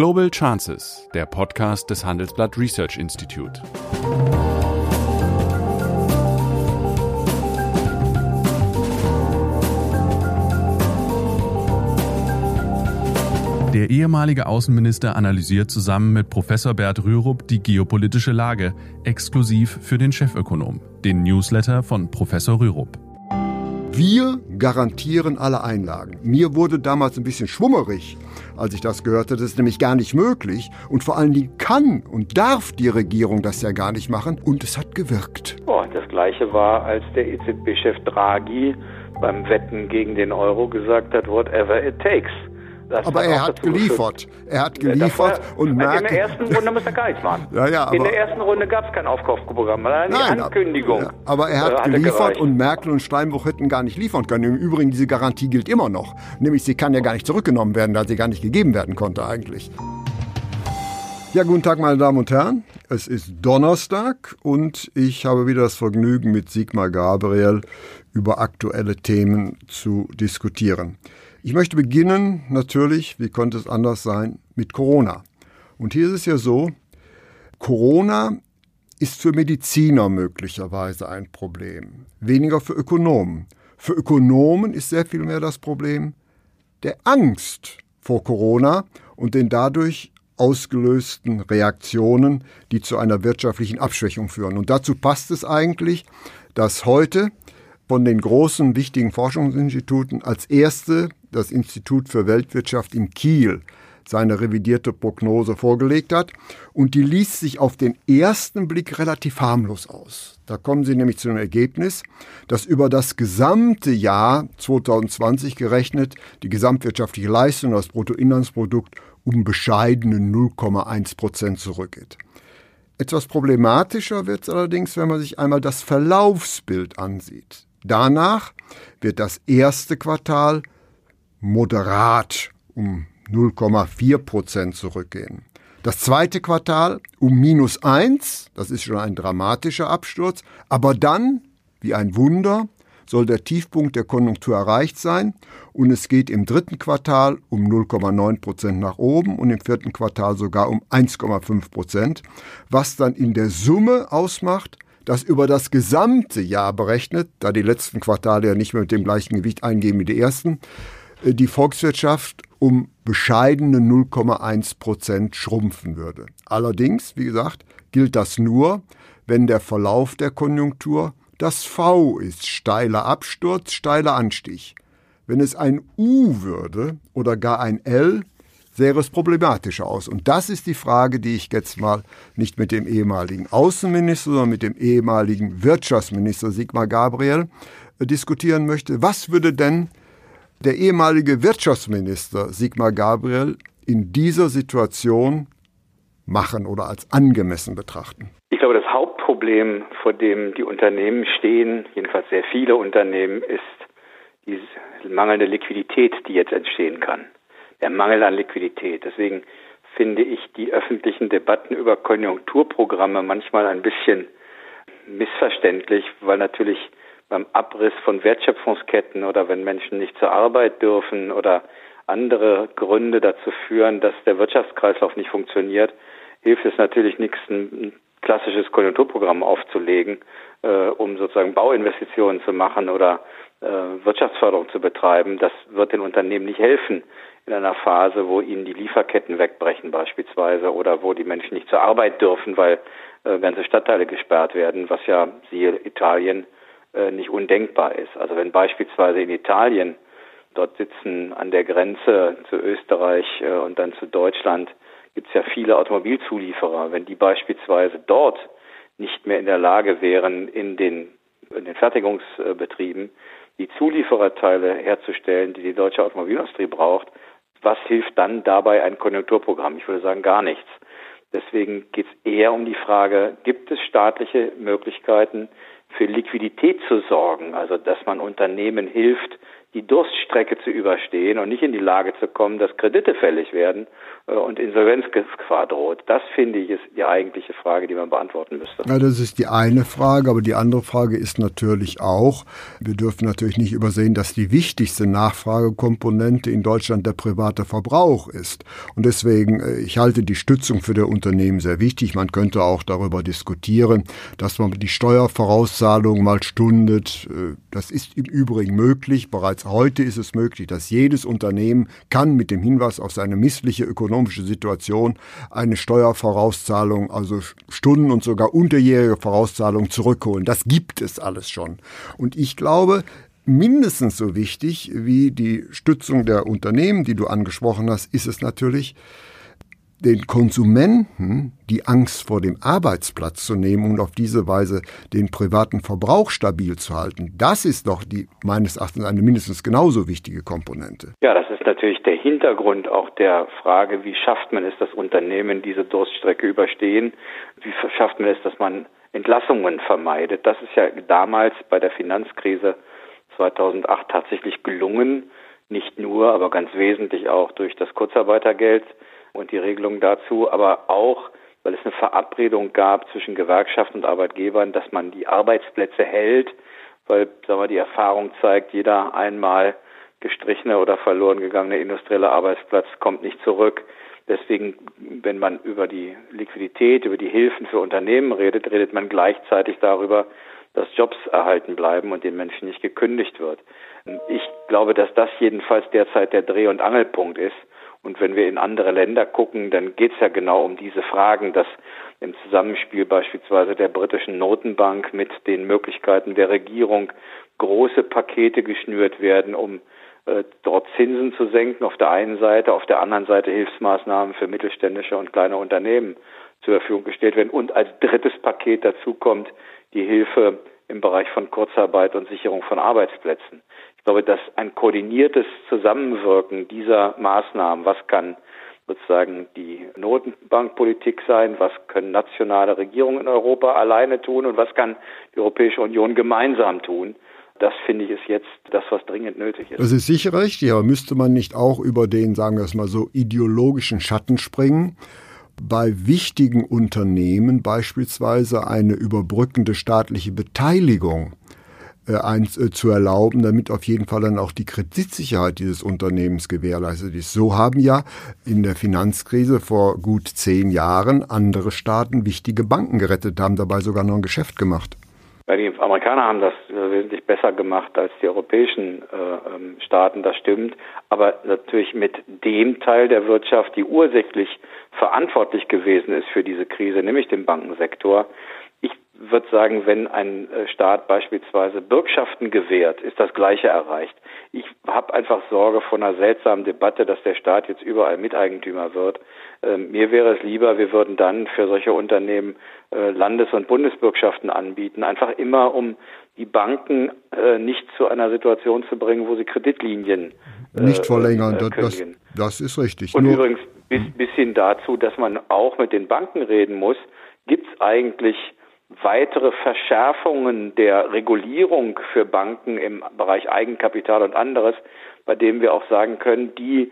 Global Chances, der Podcast des Handelsblatt Research Institute. Der ehemalige Außenminister analysiert zusammen mit Professor Bert Rürup die geopolitische Lage, exklusiv für den Chefökonom, den Newsletter von Professor Rürup. Wir garantieren alle Einlagen. Mir wurde damals ein bisschen schwummerig, als ich das gehörte. Das ist nämlich gar nicht möglich. Und vor allen Dingen kann und darf die Regierung das ja gar nicht machen. Und es hat gewirkt. Oh, das Gleiche war, als der EZB-Chef Draghi beim Wetten gegen den Euro gesagt hat, whatever it takes. Das aber er hat geliefert. Er hat geliefert war, und merkt. In der ersten Runde muss er gar nichts machen. Ja, ja, aber, in der ersten Runde gab es kein Aufkaufprogramm, eine Ankündigung. Ja, aber er hat äh, geliefert und Merkel und Steinbruch hätten gar nicht liefern können. Im Übrigen, diese Garantie gilt immer noch. Nämlich, sie kann ja gar nicht zurückgenommen werden, da sie gar nicht gegeben werden konnte eigentlich. Ja, guten Tag, meine Damen und Herren. Es ist Donnerstag und ich habe wieder das Vergnügen, mit Sigmar Gabriel über aktuelle Themen zu diskutieren. Ich möchte beginnen, natürlich, wie konnte es anders sein, mit Corona. Und hier ist es ja so, Corona ist für Mediziner möglicherweise ein Problem, weniger für Ökonomen. Für Ökonomen ist sehr viel mehr das Problem der Angst vor Corona und den dadurch ausgelösten Reaktionen, die zu einer wirtschaftlichen Abschwächung führen. Und dazu passt es eigentlich, dass heute von den großen wichtigen Forschungsinstituten als erste das Institut für Weltwirtschaft in Kiel seine revidierte Prognose vorgelegt hat. Und die liest sich auf den ersten Blick relativ harmlos aus. Da kommen sie nämlich zu dem Ergebnis, dass über das gesamte Jahr 2020 gerechnet die gesamtwirtschaftliche Leistung, das Bruttoinlandsprodukt um bescheidene 0,1 Prozent zurückgeht. Etwas problematischer wird es allerdings, wenn man sich einmal das Verlaufsbild ansieht. Danach wird das erste Quartal moderat um 0,4 Prozent zurückgehen. Das zweite Quartal um minus eins, das ist schon ein dramatischer Absturz, aber dann, wie ein Wunder, soll der Tiefpunkt der Konjunktur erreicht sein und es geht im dritten Quartal um 0,9 Prozent nach oben und im vierten Quartal sogar um 1,5 Prozent, was dann in der Summe ausmacht, dass über das gesamte Jahr berechnet, da die letzten Quartale ja nicht mehr mit dem gleichen Gewicht eingehen wie die ersten, äh, die Volkswirtschaft um bescheidene 0,1 Prozent schrumpfen würde. Allerdings, wie gesagt, gilt das nur, wenn der Verlauf der Konjunktur das V ist, steiler Absturz, steiler Anstieg. Wenn es ein U würde oder gar ein L, sähe es problematischer aus. Und das ist die Frage, die ich jetzt mal nicht mit dem ehemaligen Außenminister, sondern mit dem ehemaligen Wirtschaftsminister Sigmar Gabriel äh, diskutieren möchte. Was würde denn der ehemalige Wirtschaftsminister Sigmar Gabriel in dieser Situation machen oder als angemessen betrachten? Ich glaube, das Hauptproblem, vor dem die Unternehmen stehen, jedenfalls sehr viele Unternehmen, ist die mangelnde Liquidität, die jetzt entstehen kann. Der Mangel an Liquidität. Deswegen finde ich die öffentlichen Debatten über Konjunkturprogramme manchmal ein bisschen missverständlich, weil natürlich beim Abriss von Wertschöpfungsketten oder wenn Menschen nicht zur Arbeit dürfen oder andere Gründe dazu führen, dass der Wirtschaftskreislauf nicht funktioniert, hilft es natürlich nichts, ein klassisches Konjunkturprogramm aufzulegen, äh, um sozusagen Bauinvestitionen zu machen oder Wirtschaftsförderung zu betreiben. Das wird den Unternehmen nicht helfen in einer Phase, wo ihnen die Lieferketten wegbrechen beispielsweise oder wo die Menschen nicht zur Arbeit dürfen, weil äh, ganze Stadtteile gesperrt werden, was ja siehe Italien äh, nicht undenkbar ist. Also wenn beispielsweise in Italien dort sitzen an der Grenze zu Österreich äh, und dann zu Deutschland gibt es ja viele Automobilzulieferer. Wenn die beispielsweise dort nicht mehr in der Lage wären, in den, in den Fertigungsbetrieben die Zuliefererteile herzustellen, die die deutsche Automobilindustrie braucht, was hilft dann dabei ein Konjunkturprogramm? Ich würde sagen gar nichts. Deswegen geht es eher um die Frage, gibt es staatliche Möglichkeiten, für Liquidität zu sorgen, also dass man Unternehmen hilft, die Durststrecke zu überstehen und nicht in die Lage zu kommen, dass Kredite fällig werden äh, und Insolvenzgefahr droht. Das finde ich ist die eigentliche Frage, die man beantworten müsste. Ja, das ist die eine Frage, aber die andere Frage ist natürlich auch, wir dürfen natürlich nicht übersehen, dass die wichtigste Nachfragekomponente in Deutschland der private Verbrauch ist. Und deswegen, äh, ich halte die Stützung für die Unternehmen sehr wichtig. Man könnte auch darüber diskutieren, dass man die Steuervorauszahlung mal stundet. Äh, das ist im Übrigen möglich. Bereits heute ist es möglich, dass jedes Unternehmen kann mit dem Hinweis auf seine missliche ökonomische Situation eine Steuervorauszahlung, also Stunden und sogar unterjährige Vorauszahlung zurückholen. Das gibt es alles schon. Und ich glaube, mindestens so wichtig wie die Stützung der Unternehmen, die du angesprochen hast, ist es natürlich, den Konsumenten die Angst vor dem Arbeitsplatz zu nehmen und auf diese Weise den privaten Verbrauch stabil zu halten. Das ist doch die meines Erachtens eine mindestens genauso wichtige Komponente. Ja, das ist natürlich der Hintergrund auch der Frage, wie schafft man es, dass Unternehmen diese Durststrecke überstehen? Wie schafft man es, dass man Entlassungen vermeidet? Das ist ja damals bei der Finanzkrise 2008 tatsächlich gelungen. Nicht nur, aber ganz wesentlich auch durch das Kurzarbeitergeld und die Regelung dazu, aber auch, weil es eine Verabredung gab zwischen Gewerkschaften und Arbeitgebern, dass man die Arbeitsplätze hält, weil sagen wir, die Erfahrung zeigt, jeder einmal gestrichene oder verloren gegangene industrielle Arbeitsplatz kommt nicht zurück. Deswegen, wenn man über die Liquidität, über die Hilfen für Unternehmen redet, redet man gleichzeitig darüber, dass Jobs erhalten bleiben und den Menschen nicht gekündigt wird. Ich glaube, dass das jedenfalls derzeit der Dreh- und Angelpunkt ist. Und wenn wir in andere Länder gucken, dann geht es ja genau um diese Fragen, dass im Zusammenspiel beispielsweise der britischen Notenbank mit den Möglichkeiten der Regierung große Pakete geschnürt werden, um äh, dort Zinsen zu senken auf der einen Seite, auf der anderen Seite Hilfsmaßnahmen für mittelständische und kleine Unternehmen zur Verfügung gestellt werden. Und als drittes Paket dazu kommt die Hilfe im Bereich von Kurzarbeit und Sicherung von Arbeitsplätzen. Ich glaube, dass ein koordiniertes Zusammenwirken dieser Maßnahmen, was kann sozusagen die Notenbankpolitik sein, was können nationale Regierungen in Europa alleine tun und was kann die Europäische Union gemeinsam tun, das finde ich ist jetzt das, was dringend nötig ist. Das ist sicher richtig, aber müsste man nicht auch über den, sagen wir es mal so, ideologischen Schatten springen? Bei wichtigen Unternehmen beispielsweise eine überbrückende staatliche Beteiligung eins äh, zu erlauben, damit auf jeden Fall dann auch die Kreditsicherheit dieses Unternehmens gewährleistet ist. So haben ja in der Finanzkrise vor gut zehn Jahren andere Staaten wichtige Banken gerettet, haben dabei sogar noch ein Geschäft gemacht. Ja, die Amerikaner haben das äh, wesentlich besser gemacht als die europäischen äh, ähm, Staaten, das stimmt. Aber natürlich mit dem Teil der Wirtschaft, die ursächlich verantwortlich gewesen ist für diese Krise, nämlich dem Bankensektor würde sagen, wenn ein äh, Staat beispielsweise Bürgschaften gewährt, ist das Gleiche erreicht. Ich habe einfach Sorge vor einer seltsamen Debatte, dass der Staat jetzt überall Miteigentümer wird. Ähm, mir wäre es lieber, wir würden dann für solche Unternehmen äh, Landes- und Bundesbürgschaften anbieten, einfach immer um die Banken äh, nicht zu einer Situation zu bringen, wo sie Kreditlinien äh, nicht verlängern. Das, das, ist richtig. Und Nur übrigens bis, bis hin dazu, dass man auch mit den Banken reden muss, gibt es eigentlich weitere Verschärfungen der Regulierung für Banken im Bereich Eigenkapital und anderes, bei dem wir auch sagen können, die,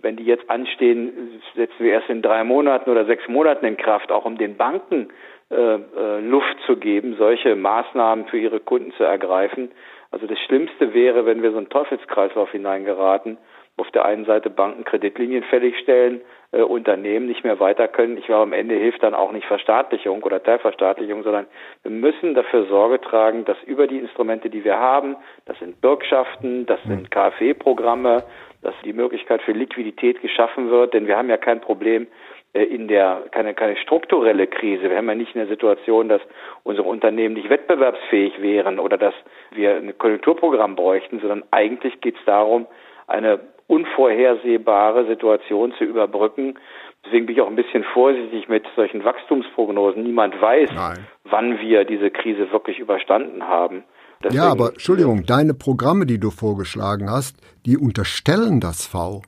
wenn die jetzt anstehen, setzen wir erst in drei Monaten oder sechs Monaten in Kraft, auch um den Banken äh, äh, Luft zu geben, solche Maßnahmen für ihre Kunden zu ergreifen. Also das Schlimmste wäre, wenn wir so einen Teufelskreislauf hineingeraten, auf der einen Seite Banken Kreditlinien fälligstellen, äh, Unternehmen nicht mehr weiter können. Ich glaube, am Ende hilft dann auch nicht Verstaatlichung oder Teilverstaatlichung, sondern wir müssen dafür Sorge tragen, dass über die Instrumente, die wir haben, das sind Bürgschaften, das sind mhm. KfW-Programme, dass die Möglichkeit für Liquidität geschaffen wird, denn wir haben ja kein Problem äh, in der keine keine strukturelle Krise. Wir haben ja nicht eine Situation, dass unsere Unternehmen nicht wettbewerbsfähig wären oder dass wir ein Konjunkturprogramm bräuchten, sondern eigentlich geht es darum, eine unvorhersehbare Situation zu überbrücken. Deswegen bin ich auch ein bisschen vorsichtig mit solchen Wachstumsprognosen. Niemand weiß, Nein. wann wir diese Krise wirklich überstanden haben. Deswegen, ja, aber Entschuldigung, deine Programme, die du vorgeschlagen hast, die unterstellen das V.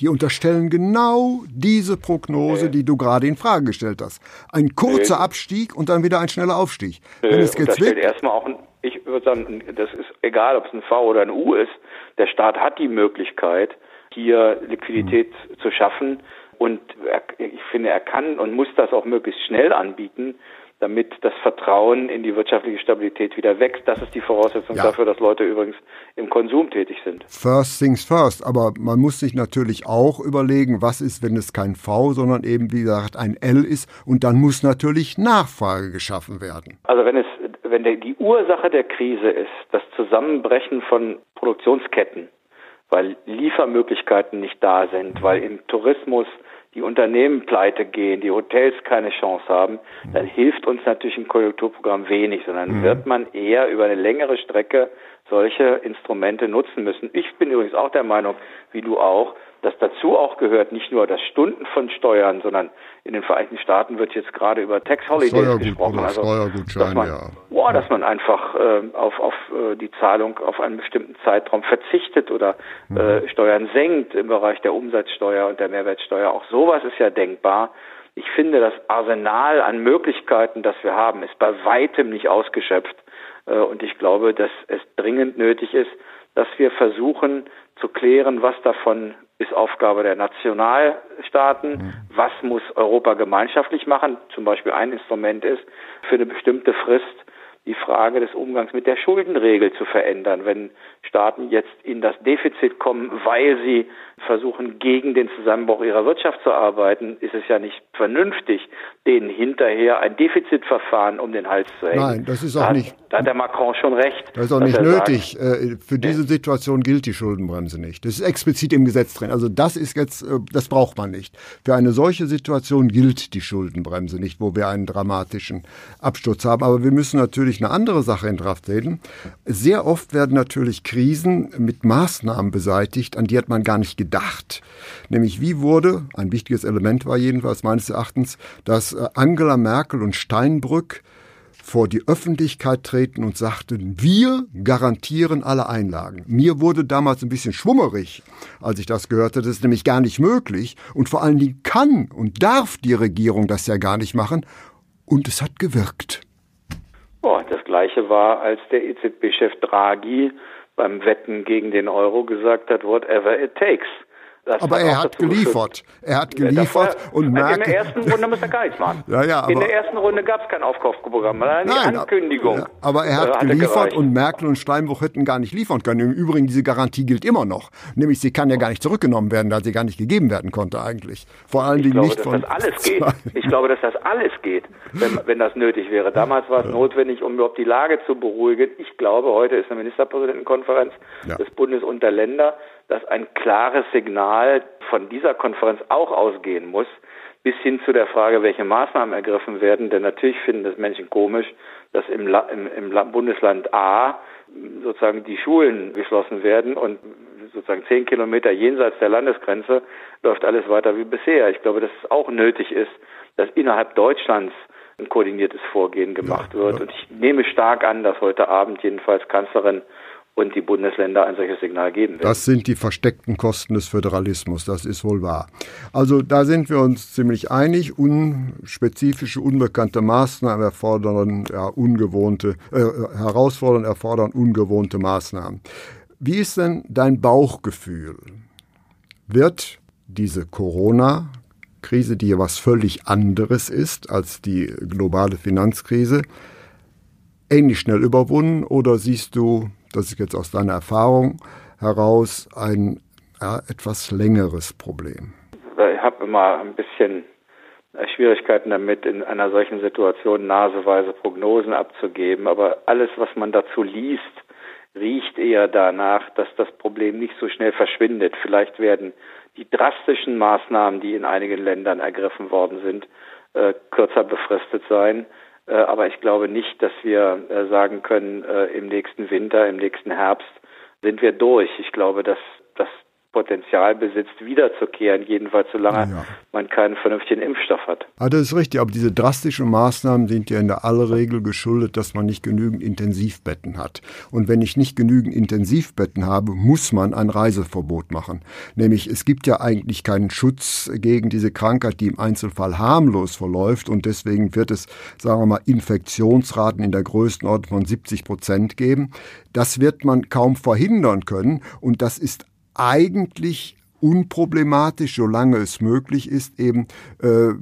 Die unterstellen genau diese Prognose, die du gerade in Frage gestellt hast. Ein kurzer Abstieg und dann wieder ein schneller Aufstieg. Wenn es jetzt erstmal auch ein, ich würde sagen, das ist egal, ob es ein V oder ein U ist, der Staat hat die Möglichkeit, hier Liquidität mhm. zu schaffen. Und er, ich finde, er kann und muss das auch möglichst schnell anbieten, damit das Vertrauen in die wirtschaftliche Stabilität wieder wächst. Das ist die Voraussetzung ja. dafür, dass Leute übrigens im Konsum tätig sind. First things first. Aber man muss sich natürlich auch überlegen, was ist, wenn es kein V, sondern eben, wie gesagt, ein L ist. Und dann muss natürlich Nachfrage geschaffen werden. Also wenn es, wenn der, die Ursache der Krise ist, das Zusammenbrechen von Produktionsketten, weil Liefermöglichkeiten nicht da sind, weil im Tourismus die Unternehmen pleite gehen, die Hotels keine Chance haben, dann hilft uns natürlich ein Konjunkturprogramm wenig, sondern mhm. wird man eher über eine längere Strecke solche Instrumente nutzen müssen. Ich bin übrigens auch der Meinung, wie du auch, dass dazu auch gehört, nicht nur das Stunden von Steuern, sondern in den Vereinigten Staaten wird jetzt gerade über Tax Holidays gesprochen. Also, dass man, ja. boah, dass man einfach äh, auf, auf äh, die Zahlung auf einen bestimmten Zeitraum verzichtet oder mhm. äh, Steuern senkt im Bereich der Umsatzsteuer und der Mehrwertsteuer. Auch sowas ist ja denkbar. Ich finde, das Arsenal an Möglichkeiten, das wir haben, ist bei weitem nicht ausgeschöpft. Äh, und ich glaube, dass es dringend nötig ist, dass wir versuchen zu klären, was davon ist Aufgabe der Nationalstaaten, mhm. was muss Europa gemeinschaftlich machen. Zum Beispiel ein Instrument ist, für eine bestimmte Frist die Frage des Umgangs mit der Schuldenregel zu verändern. Wenn Staaten jetzt in das Defizit kommen, weil sie versuchen, gegen den Zusammenbruch ihrer Wirtschaft zu arbeiten, ist es ja nicht vernünftig, denen hinterher ein Defizitverfahren um den Hals zu hängen. Nein, das ist auch da nicht. da hat der Macron schon recht. Das ist auch nicht nötig. Sagt, äh, Für diese Situation gilt die Schuldenbremse nicht. Das ist explizit im Gesetz drin. Also das ist jetzt, äh, das braucht man nicht. Für eine solche Situation gilt die Schuldenbremse nicht, wo wir einen dramatischen Absturz haben. Aber wir müssen natürlich eine andere Sache in Kraft. Sehr oft werden natürlich Krisen mit Maßnahmen beseitigt, an die hat man gar nicht gedacht. Nämlich wie wurde, ein wichtiges Element war jedenfalls meines Erachtens, dass äh, Angela Merkel und Steinbrück vor die Öffentlichkeit treten und sagten, wir garantieren alle Einlagen. Mir wurde damals ein bisschen schwummerig, als ich das gehörte. Das ist nämlich gar nicht möglich. Und vor allen Dingen kann und darf die Regierung das ja gar nicht machen. Und es hat gewirkt. Boah, das Gleiche war, als der EZB-Chef Draghi beim Wetten gegen den Euro gesagt hat, whatever it takes. Das aber er hat geliefert. Er hat geliefert ja, und merkt. In der ersten Runde muss er gar nichts machen. Ja, ja, in der ersten Runde gab es kein Aufkaufprogramm, eine Nein, Ankündigung. Ja, aber er hat geliefert und Merkel und Steinbruch hätten gar nicht liefern können. Im Übrigen, diese Garantie gilt immer noch. Nämlich, sie kann ja gar nicht zurückgenommen werden, da sie gar nicht gegeben werden konnte eigentlich. Vor allen Dingen nicht dass von. Das alles geht. Ich glaube, dass das alles geht, wenn, wenn das nötig wäre. Damals war es notwendig, um überhaupt die Lage zu beruhigen. Ich glaube, heute ist eine Ministerpräsidentenkonferenz des Bundes und der Länder dass ein klares Signal von dieser Konferenz auch ausgehen muss, bis hin zu der Frage, welche Maßnahmen ergriffen werden. Denn natürlich finden das Menschen komisch, dass im, im, im Bundesland A sozusagen die Schulen geschlossen werden und sozusagen zehn Kilometer jenseits der Landesgrenze läuft alles weiter wie bisher. Ich glaube, dass es auch nötig ist, dass innerhalb Deutschlands ein koordiniertes Vorgehen gemacht ja, wird. Ja. Und ich nehme stark an, dass heute Abend jedenfalls Kanzlerin und die Bundesländer ein solches Signal geben werden. Das sind die versteckten Kosten des Föderalismus, das ist wohl wahr. Also da sind wir uns ziemlich einig. Unspezifische, unbekannte Maßnahmen erfordern ja, ungewohnte, äh, herausfordern, erfordern ungewohnte Maßnahmen. Wie ist denn dein Bauchgefühl? Wird diese Corona Krise, die ja was völlig anderes ist als die globale Finanzkrise, ähnlich schnell überwunden oder siehst du das ist jetzt aus deiner Erfahrung heraus ein ja, etwas längeres Problem? Ich habe immer ein bisschen Schwierigkeiten damit, in einer solchen Situation naseweise Prognosen abzugeben. Aber alles, was man dazu liest, riecht eher danach, dass das Problem nicht so schnell verschwindet. Vielleicht werden die drastischen Maßnahmen, die in einigen Ländern ergriffen worden sind, äh, kürzer befristet sein. Äh, aber ich glaube nicht, dass wir äh, sagen können, äh, im nächsten Winter, im nächsten Herbst sind wir durch. Ich glaube, dass, dass Potenzial besitzt, wiederzukehren, jedenfalls solange ja. man keinen vernünftigen Impfstoff hat. Ah, das ist richtig, aber diese drastischen Maßnahmen sind ja in der aller Regel geschuldet, dass man nicht genügend Intensivbetten hat. Und wenn ich nicht genügend Intensivbetten habe, muss man ein Reiseverbot machen. Nämlich es gibt ja eigentlich keinen Schutz gegen diese Krankheit, die im Einzelfall harmlos verläuft und deswegen wird es, sagen wir mal, Infektionsraten in der Größenordnung von 70 Prozent geben. Das wird man kaum verhindern können und das ist eigentlich unproblematisch, solange es möglich ist, eben äh,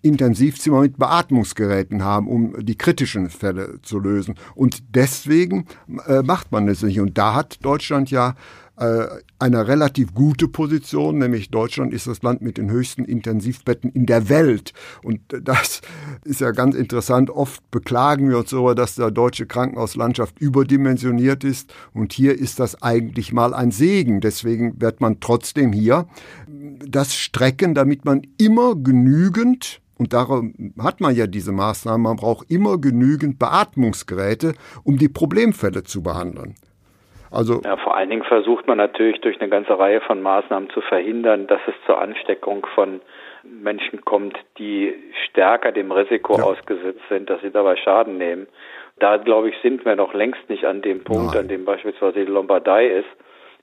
Intensivzimmer mit Beatmungsgeräten haben, um die kritischen Fälle zu lösen. Und deswegen äh, macht man es nicht. Und da hat Deutschland ja eine relativ gute Position, nämlich Deutschland ist das Land mit den höchsten Intensivbetten in der Welt. Und das ist ja ganz interessant. Oft beklagen wir uns darüber, dass der deutsche Krankenhauslandschaft überdimensioniert ist. Und hier ist das eigentlich mal ein Segen. Deswegen wird man trotzdem hier das strecken, damit man immer genügend und darum hat man ja diese Maßnahmen. Man braucht immer genügend Beatmungsgeräte, um die Problemfälle zu behandeln. Also ja, vor allen Dingen versucht man natürlich durch eine ganze Reihe von Maßnahmen zu verhindern, dass es zur Ansteckung von Menschen kommt, die stärker dem Risiko ja. ausgesetzt sind, dass sie dabei Schaden nehmen. Da, glaube ich, sind wir noch längst nicht an dem Punkt, Nein. an dem beispielsweise die Lombardei ist.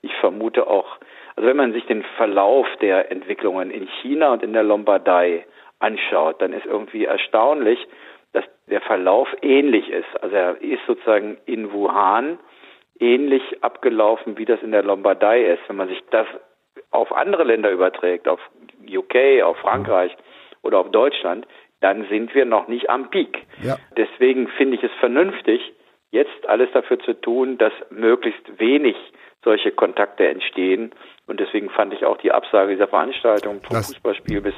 Ich vermute auch, also wenn man sich den Verlauf der Entwicklungen in China und in der Lombardei anschaut, dann ist irgendwie erstaunlich, dass der Verlauf ähnlich ist. Also er ist sozusagen in Wuhan ähnlich abgelaufen, wie das in der Lombardei ist. Wenn man sich das auf andere Länder überträgt, auf UK, auf Frankreich oder auf Deutschland, dann sind wir noch nicht am Peak. Ja. Deswegen finde ich es vernünftig, jetzt alles dafür zu tun, dass möglichst wenig solche Kontakte entstehen. Und deswegen fand ich auch die Absage dieser Veranstaltung vom das Fußballspiel bis,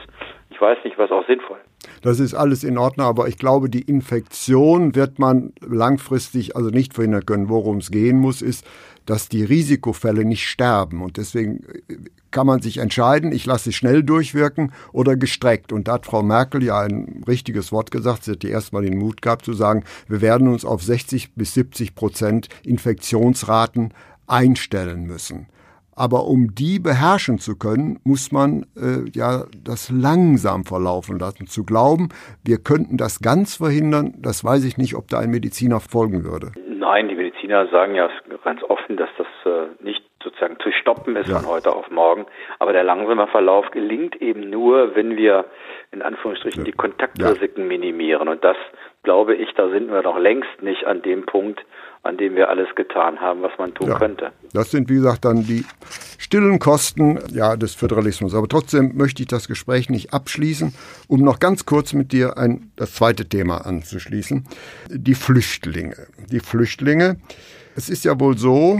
ich weiß nicht, was auch sinnvoll. Das ist alles in Ordnung, aber ich glaube, die Infektion wird man langfristig also nicht verhindern können. Worum es gehen muss, ist, dass die Risikofälle nicht sterben. Und deswegen äh, kann man sich entscheiden, ich lasse es schnell durchwirken oder gestreckt. Und da hat Frau Merkel ja ein richtiges Wort gesagt. Sie hat die erstmal den Mut gehabt zu sagen, wir werden uns auf 60 bis 70 Prozent Infektionsraten einstellen müssen. Aber um die beherrschen zu können, muss man äh, ja das langsam verlaufen lassen. Zu glauben, wir könnten das ganz verhindern, das weiß ich nicht, ob da ein Mediziner folgen würde. Nein, die Mediziner sagen ja ganz offen, dass das äh, nicht sozusagen zu stoppen ist ja. von heute auf morgen. Aber der langsame Verlauf gelingt eben nur, wenn wir in Anführungsstrichen die Kontaktrisiken ja. minimieren. Und das glaube ich, da sind wir noch längst nicht an dem Punkt, an dem wir alles getan haben, was man tun ja, könnte. Das sind, wie gesagt, dann die stillen Kosten ja, des Föderalismus. Aber trotzdem möchte ich das Gespräch nicht abschließen, um noch ganz kurz mit dir ein, das zweite Thema anzuschließen. Die Flüchtlinge. Die Flüchtlinge. Es ist ja wohl so,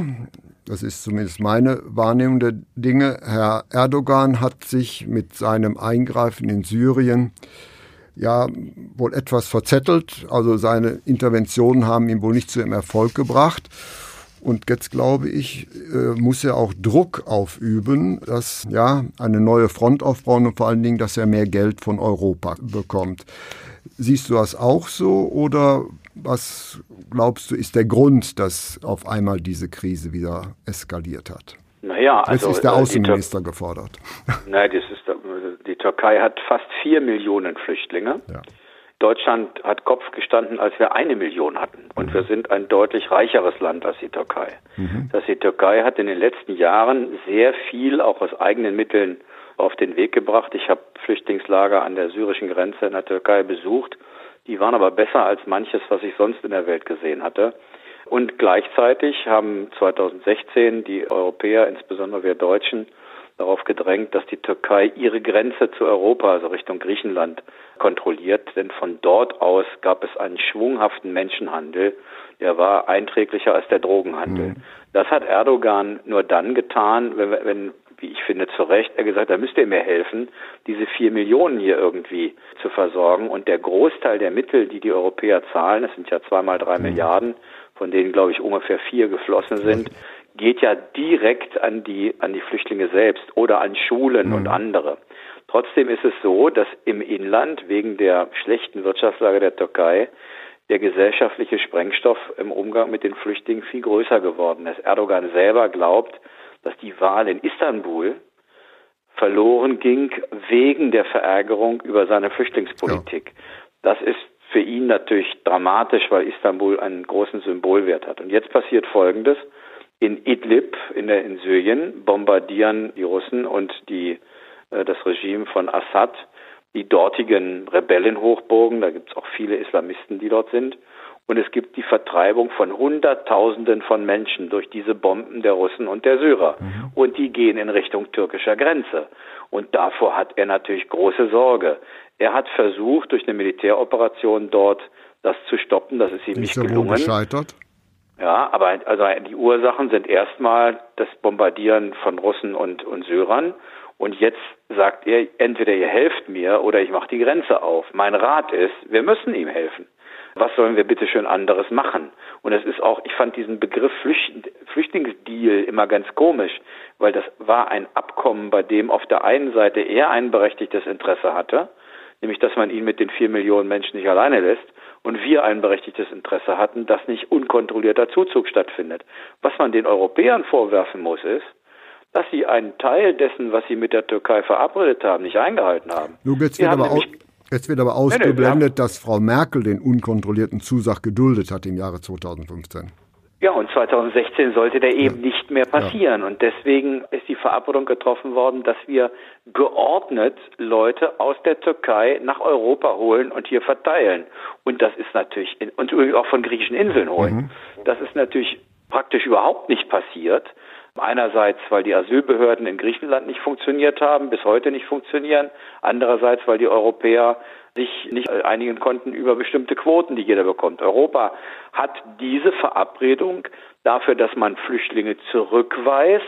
das ist zumindest meine Wahrnehmung der Dinge, Herr Erdogan hat sich mit seinem Eingreifen in Syrien ja wohl etwas verzettelt. Also seine Interventionen haben ihn wohl nicht zu einem Erfolg gebracht. Und jetzt glaube ich, äh, muss er auch Druck aufüben, dass ja eine neue Front aufbauen und vor allen Dingen, dass er mehr Geld von Europa bekommt. Siehst du das auch so oder was glaubst du ist der Grund, dass auf einmal diese Krise wieder eskaliert hat? Naja, also. Jetzt ist der äh, Außenminister gefordert. Nein, das ist, die Türkei hat fast vier Millionen Flüchtlinge. Ja. Deutschland hat Kopf gestanden, als wir eine Million hatten. Und mhm. wir sind ein deutlich reicheres Land als die Türkei. Mhm. Das die Türkei hat in den letzten Jahren sehr viel auch aus eigenen Mitteln auf den Weg gebracht. Ich habe Flüchtlingslager an der syrischen Grenze in der Türkei besucht. Die waren aber besser als manches, was ich sonst in der Welt gesehen hatte. Und gleichzeitig haben 2016 die Europäer, insbesondere wir Deutschen, darauf gedrängt, dass die Türkei ihre Grenze zu Europa, also Richtung Griechenland, kontrolliert. Denn von dort aus gab es einen schwunghaften Menschenhandel, der war einträglicher als der Drogenhandel. Mhm. Das hat Erdogan nur dann getan, wenn, wenn, wie ich finde, zu Recht er gesagt hat, da müsst ihr mir helfen, diese vier Millionen hier irgendwie zu versorgen. Und der Großteil der Mittel, die die Europäer zahlen, das sind ja zweimal drei mhm. Milliarden, von denen, glaube ich, ungefähr vier geflossen sind, geht ja direkt an die, an die Flüchtlinge selbst oder an Schulen mhm. und andere. Trotzdem ist es so, dass im Inland wegen der schlechten Wirtschaftslage der Türkei der gesellschaftliche Sprengstoff im Umgang mit den Flüchtlingen viel größer geworden ist. Erdogan selber glaubt, dass die Wahl in Istanbul verloren ging wegen der Verärgerung über seine Flüchtlingspolitik. Ja. Das ist für ihn natürlich dramatisch, weil Istanbul einen großen Symbolwert hat. Und jetzt passiert Folgendes. In Idlib, in, der, in Syrien, bombardieren die Russen und die, äh, das Regime von Assad die dortigen Rebellenhochburgen. Da gibt es auch viele Islamisten, die dort sind. Und es gibt die Vertreibung von Hunderttausenden von Menschen durch diese Bomben der Russen und der Syrer. Mhm. Und die gehen in Richtung türkischer Grenze. Und davor hat er natürlich große Sorge. Er hat versucht, durch eine Militäroperation dort das zu stoppen. Das ist ihm ist nicht gelungen. gescheitert? Ja, aber also die Ursachen sind erstmal das Bombardieren von Russen und, und Syrern. Und jetzt sagt er, entweder ihr helft mir oder ich mache die Grenze auf. Mein Rat ist, wir müssen ihm helfen was sollen wir bitte schön anderes machen? Und es ist auch, ich fand diesen Begriff Flücht, Flüchtlingsdeal immer ganz komisch, weil das war ein Abkommen, bei dem auf der einen Seite er ein berechtigtes Interesse hatte, nämlich dass man ihn mit den vier Millionen Menschen nicht alleine lässt, und wir ein berechtigtes Interesse hatten, dass nicht unkontrollierter Zuzug stattfindet. Was man den Europäern vorwerfen muss, ist, dass sie einen Teil dessen, was sie mit der Türkei verabredet haben, nicht eingehalten haben. Nun, jetzt wird aber Jetzt wird aber ausgeblendet, nee, nee, dass Frau Merkel den unkontrollierten Zusag geduldet hat im Jahre 2015. Ja, und 2016 sollte der eben ja. nicht mehr passieren. Ja. Und deswegen ist die Verabredung getroffen worden, dass wir geordnet Leute aus der Türkei nach Europa holen und hier verteilen. Und das ist natürlich, und auch von griechischen Inseln holen. Mhm. Das ist natürlich praktisch überhaupt nicht passiert. Einerseits, weil die Asylbehörden in Griechenland nicht funktioniert haben, bis heute nicht funktionieren. Andererseits, weil die Europäer sich nicht einigen konnten über bestimmte Quoten, die jeder bekommt. Europa hat diese Verabredung dafür, dass man Flüchtlinge zurückweist,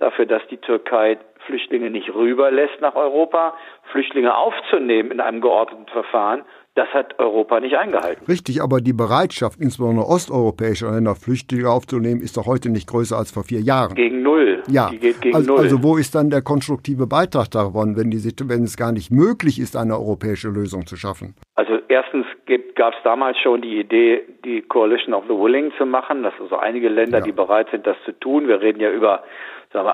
dafür, dass die Türkei Flüchtlinge nicht rüberlässt nach Europa, Flüchtlinge aufzunehmen in einem geordneten Verfahren, das hat Europa nicht eingehalten. Richtig, aber die Bereitschaft, insbesondere osteuropäischer Länder Flüchtlinge aufzunehmen, ist doch heute nicht größer als vor vier Jahren. Gegen null. Ja. Die geht gegen also, null. also wo ist dann der konstruktive Beitrag davon, wenn, die, wenn es gar nicht möglich ist, eine europäische Lösung zu schaffen? Also erstens gab es damals schon die Idee, die Coalition of the Willing zu machen. Das sind also einige Länder, ja. die bereit sind, das zu tun. Wir reden ja über,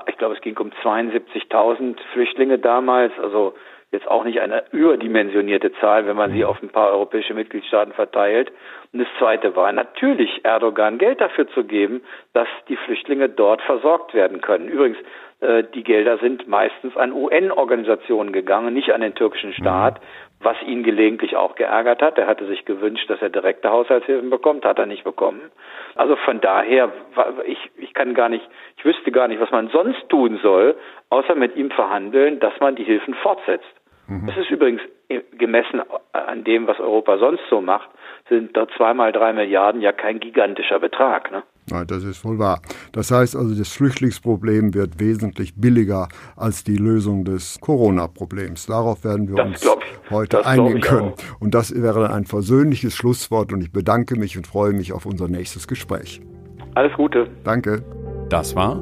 ich glaube, es ging um 72.000 Flüchtlinge damals. Also jetzt auch nicht eine überdimensionierte Zahl, wenn man sie mhm. auf ein paar europäische Mitgliedstaaten verteilt. Und das Zweite war natürlich Erdogan Geld dafür zu geben, dass die Flüchtlinge dort versorgt werden können. Übrigens, äh, die Gelder sind meistens an UN-Organisationen gegangen, nicht an den türkischen Staat, mhm. was ihn gelegentlich auch geärgert hat. Er hatte sich gewünscht, dass er direkte Haushaltshilfen bekommt, hat er nicht bekommen. Also von daher, ich, ich kann gar nicht, ich wüsste gar nicht, was man sonst tun soll, außer mit ihm verhandeln, dass man die Hilfen fortsetzt. Mhm. Das ist übrigens gemessen an dem, was Europa sonst so macht, sind da zweimal drei Milliarden ja kein gigantischer Betrag. Ne? Nein, das ist wohl wahr. Das heißt also, das Flüchtlingsproblem wird wesentlich billiger als die Lösung des Corona-Problems. Darauf werden wir das uns heute einigen können. Auch. Und das wäre dann ein versöhnliches Schlusswort und ich bedanke mich und freue mich auf unser nächstes Gespräch. Alles Gute. Danke. Das war